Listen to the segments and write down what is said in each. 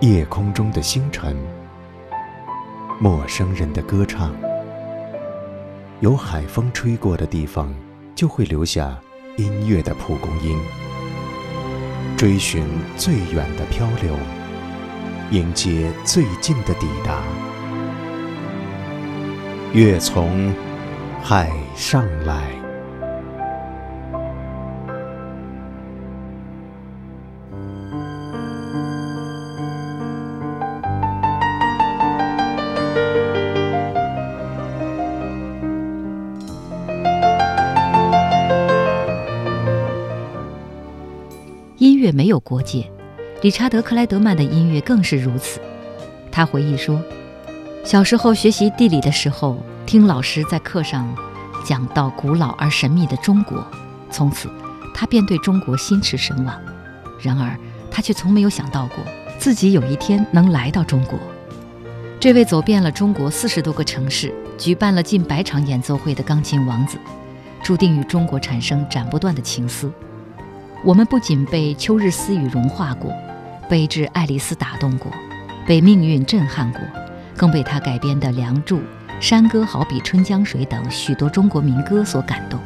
夜空中的星辰，陌生人的歌唱。有海风吹过的地方，就会留下音乐的蒲公英。追寻最远的漂流，迎接最近的抵达。月从海上来。国界，理查德·克莱德曼的音乐更是如此。他回忆说，小时候学习地理的时候，听老师在课上讲到古老而神秘的中国，从此他便对中国心驰神往。然而，他却从没有想到过自己有一天能来到中国。这位走遍了中国四十多个城市，举办了近百场演奏会的钢琴王子，注定与中国产生斩不断的情丝。我们不仅被秋日私语融化过，被致爱丽丝打动过，被命运震撼过，更被他改编的《梁祝》《山歌好比春江水》等许多中国民歌所感动。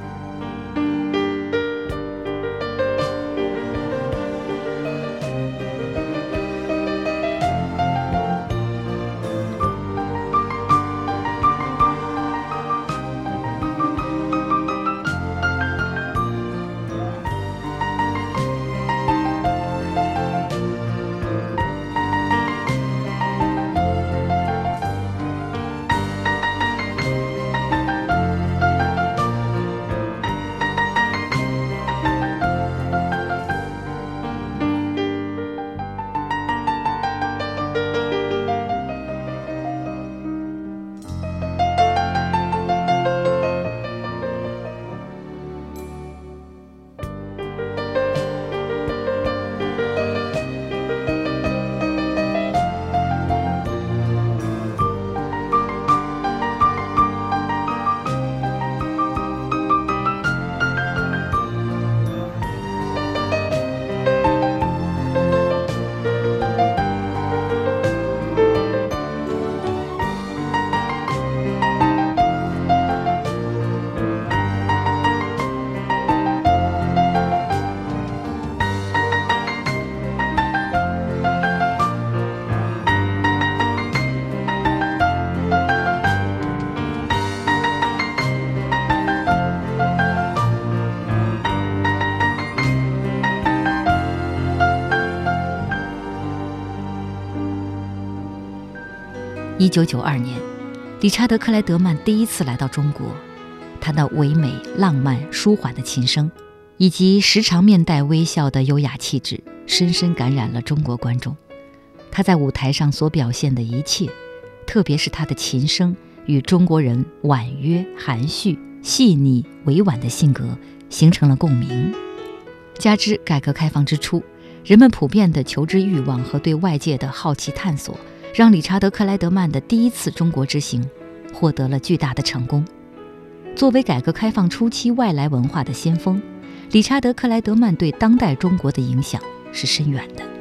一九九二年，理查德·克莱德曼第一次来到中国，他那唯美、浪漫、舒缓的琴声，以及时常面带微笑的优雅气质，深深感染了中国观众。他在舞台上所表现的一切，特别是他的琴声，与中国人婉约、含蓄、细腻、委婉的性格形成了共鸣。加之改革开放之初，人们普遍的求知欲望和对外界的好奇探索。让理查德·克莱德曼的第一次中国之行获得了巨大的成功。作为改革开放初期外来文化的先锋，理查德·克莱德曼对当代中国的影响是深远的。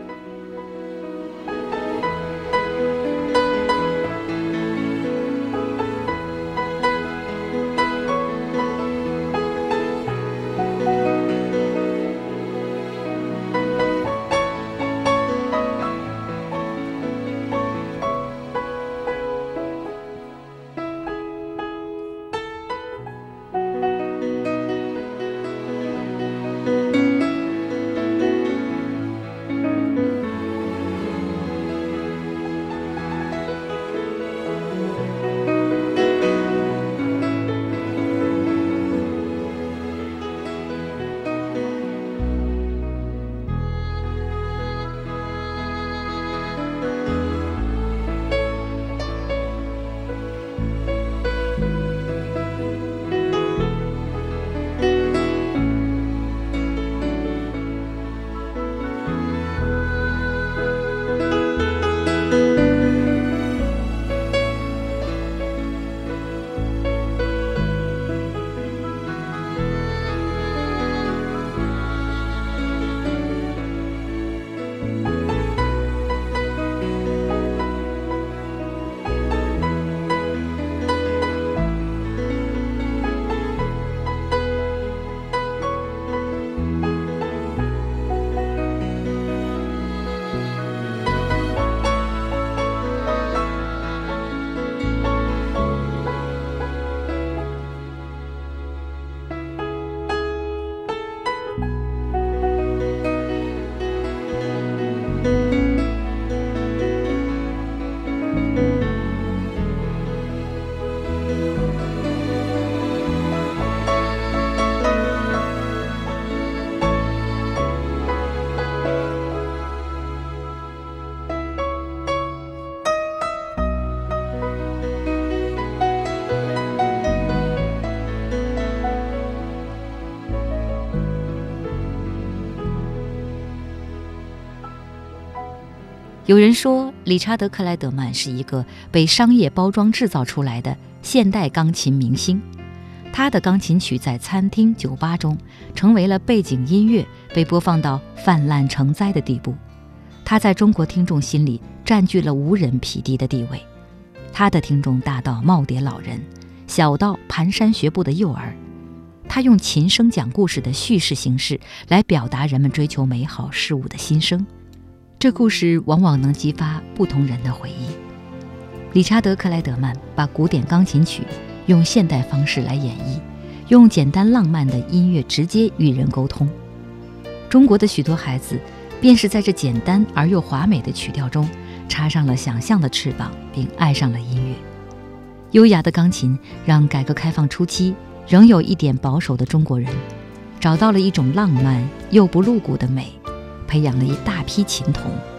有人说，理查德·克莱德曼是一个被商业包装制造出来的现代钢琴明星。他的钢琴曲在餐厅、酒吧中成为了背景音乐，被播放到泛滥成灾的地步。他在中国听众心里占据了无人匹敌的地位。他的听众大到耄耋老人，小到蹒跚学步的幼儿。他用琴声讲故事的叙事形式来表达人们追求美好事物的心声。这故事往往能激发不同人的回忆。理查德·克莱德曼把古典钢琴曲用现代方式来演绎，用简单浪漫的音乐直接与人沟通。中国的许多孩子，便是在这简单而又华美的曲调中，插上了想象的翅膀，并爱上了音乐。优雅的钢琴让改革开放初期仍有一点保守的中国人，找到了一种浪漫又不露骨的美。培养了一大批琴童。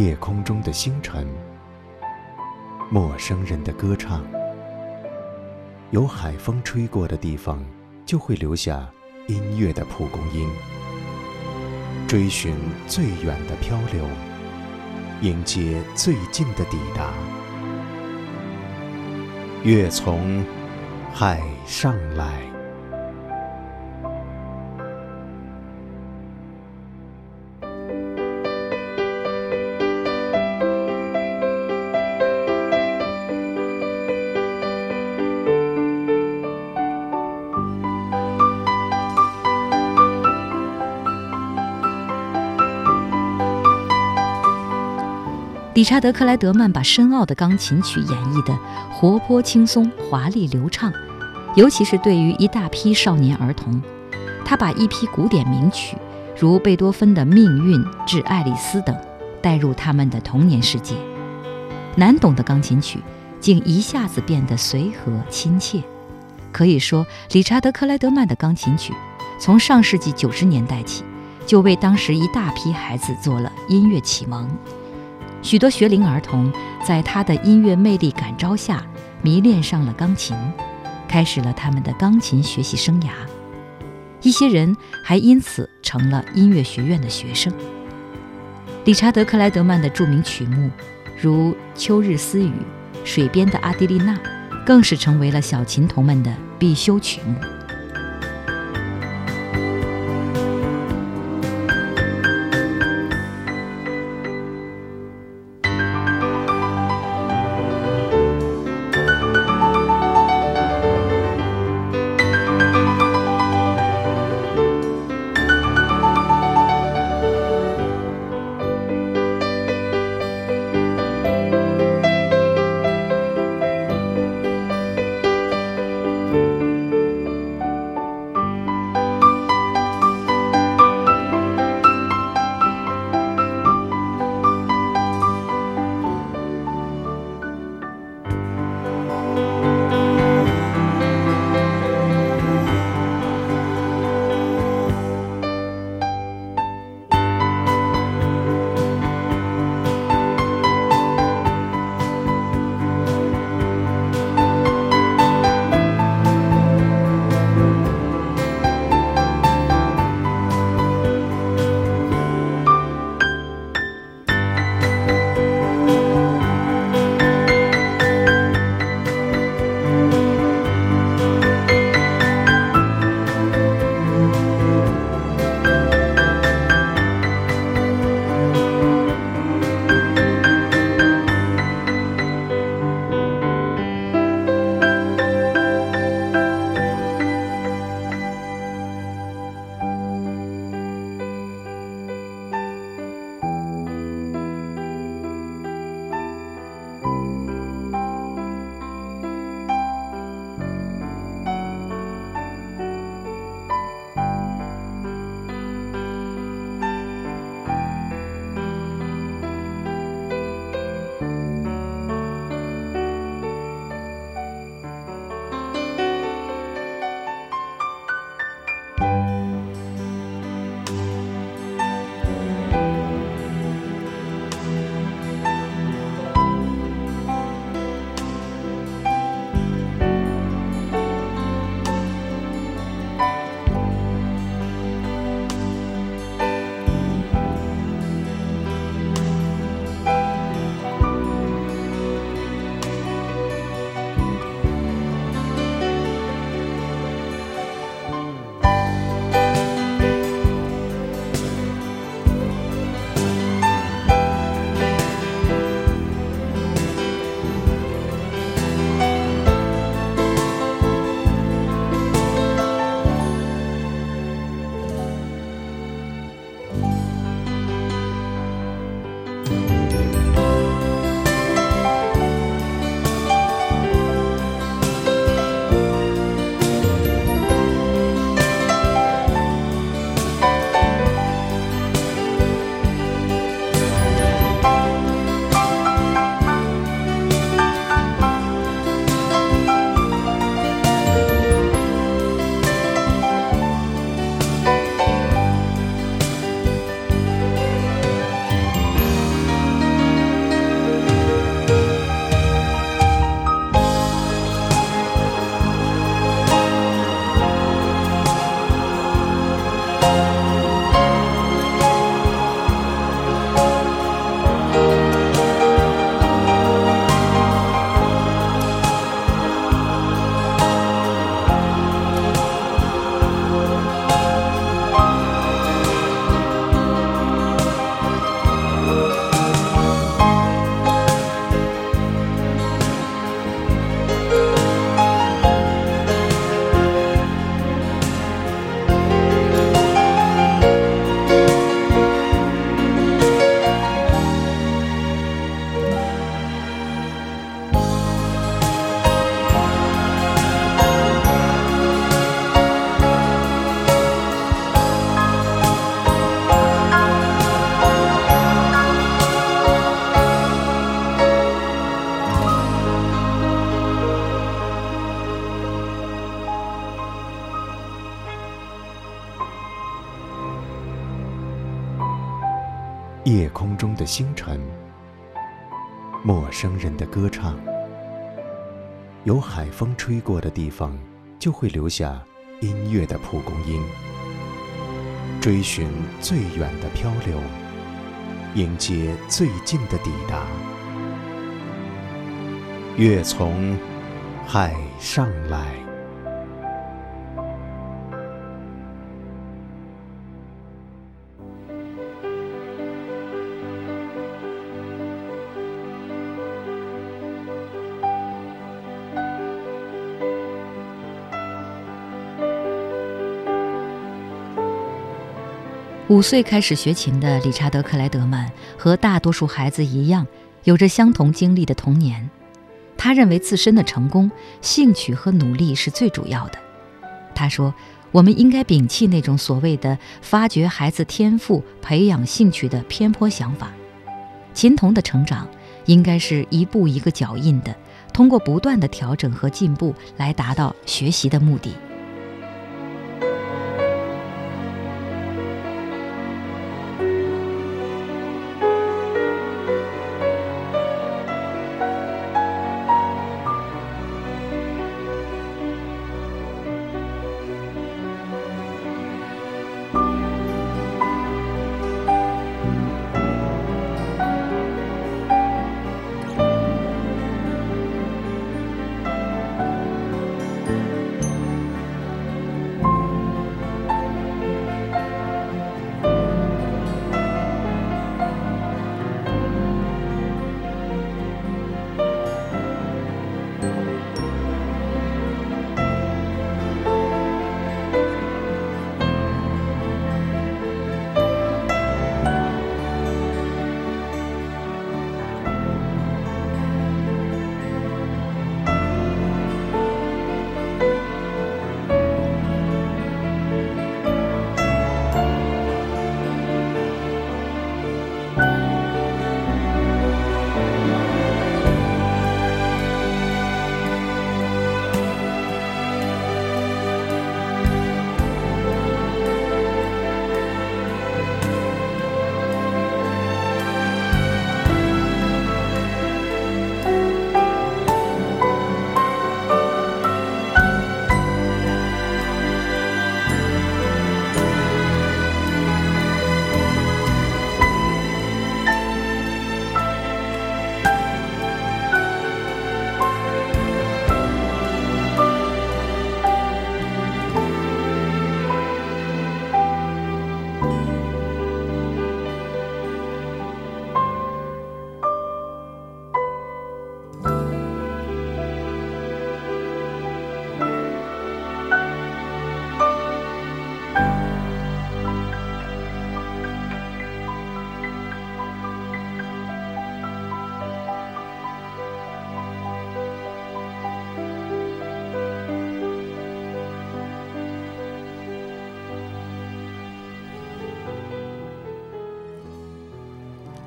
夜空中的星辰，陌生人的歌唱，有海风吹过的地方，就会留下音乐的蒲公英，追寻最远的漂流，迎接最近的抵达。月从海上来。理查德·克莱德曼把深奥的钢琴曲演绎得活泼轻松、华丽流畅，尤其是对于一大批少年儿童，他把一批古典名曲，如贝多芬的《命运》《致爱丽丝》等，带入他们的童年世界。难懂的钢琴曲，竟一下子变得随和亲切。可以说，理查德·克莱德曼的钢琴曲，从上世纪九十年代起，就为当时一大批孩子做了音乐启蒙。许多学龄儿童在他的音乐魅力感召下，迷恋上了钢琴，开始了他们的钢琴学习生涯。一些人还因此成了音乐学院的学生。理查德·克莱德曼的著名曲目，如《秋日私语》《水边的阿蒂丽娜》，更是成为了小琴童们的必修曲目。星辰，陌生人的歌唱。有海风吹过的地方，就会留下音乐的蒲公英。追寻最远的漂流，迎接最近的抵达。月从海上来。五岁开始学琴的理查德·克莱德曼和大多数孩子一样，有着相同经历的童年。他认为自身的成功、兴趣和努力是最主要的。他说：“我们应该摒弃那种所谓的发掘孩子天赋、培养兴趣的偏颇想法。琴童的成长应该是一步一个脚印的，通过不断的调整和进步来达到学习的目的。”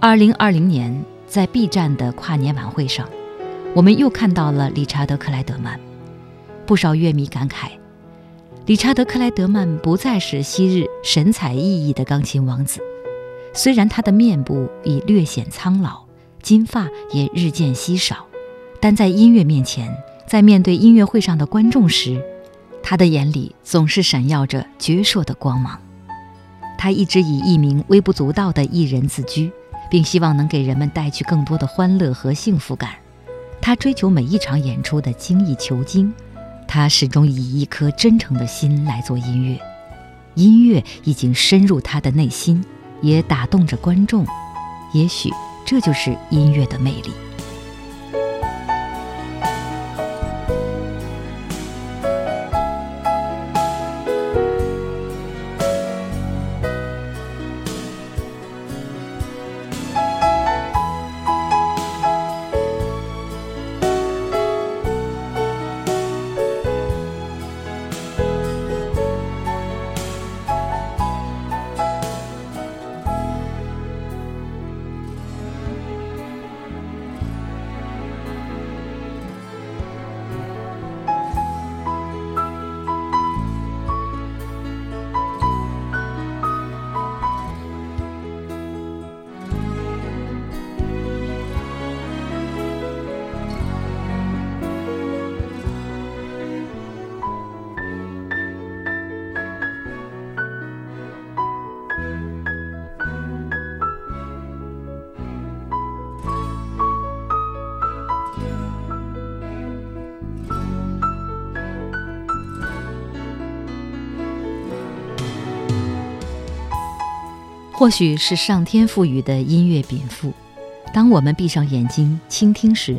二零二零年，在 B 站的跨年晚会上，我们又看到了理查德·克莱德曼。不少乐迷感慨，理查德·克莱德曼不再是昔日神采奕奕的钢琴王子。虽然他的面部已略显苍老，金发也日渐稀少，但在音乐面前，在面对音乐会上的观众时，他的眼里总是闪耀着矍铄的光芒。他一直以一名微不足道的艺人自居。并希望能给人们带去更多的欢乐和幸福感。他追求每一场演出的精益求精，他始终以一颗真诚的心来做音乐。音乐已经深入他的内心，也打动着观众。也许这就是音乐的魅力。或许是上天赋予的音乐禀赋。当我们闭上眼睛倾听时，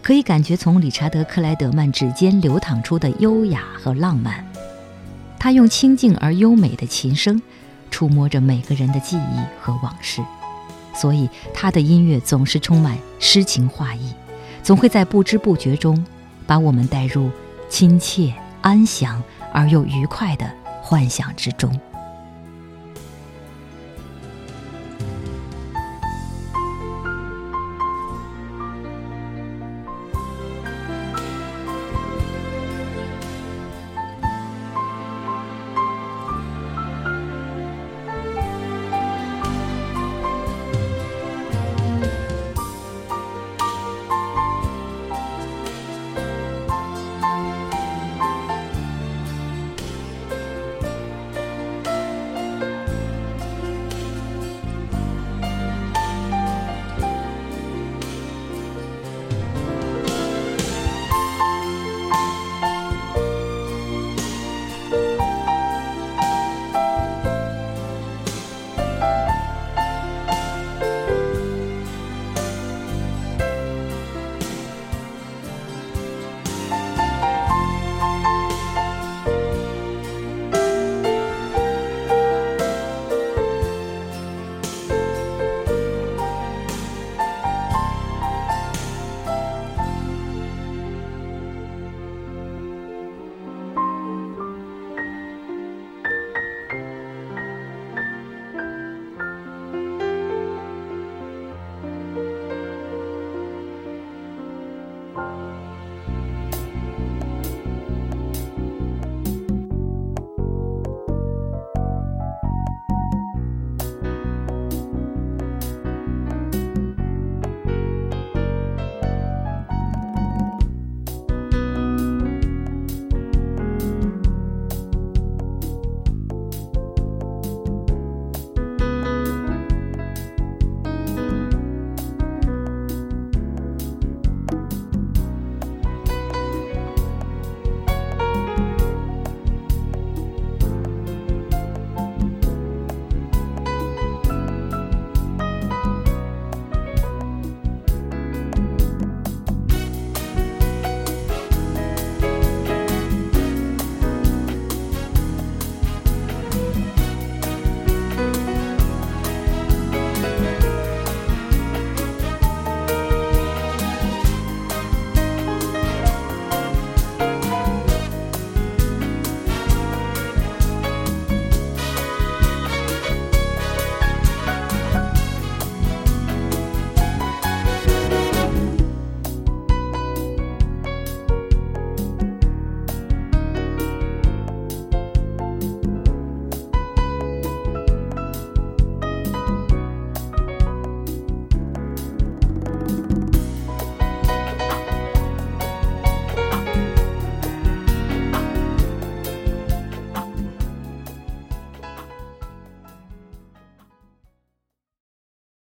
可以感觉从理查德·克莱德曼指尖流淌出的优雅和浪漫。他用清静而优美的琴声，触摸着每个人的记忆和往事，所以他的音乐总是充满诗情画意，总会在不知不觉中把我们带入亲切、安详而又愉快的幻想之中。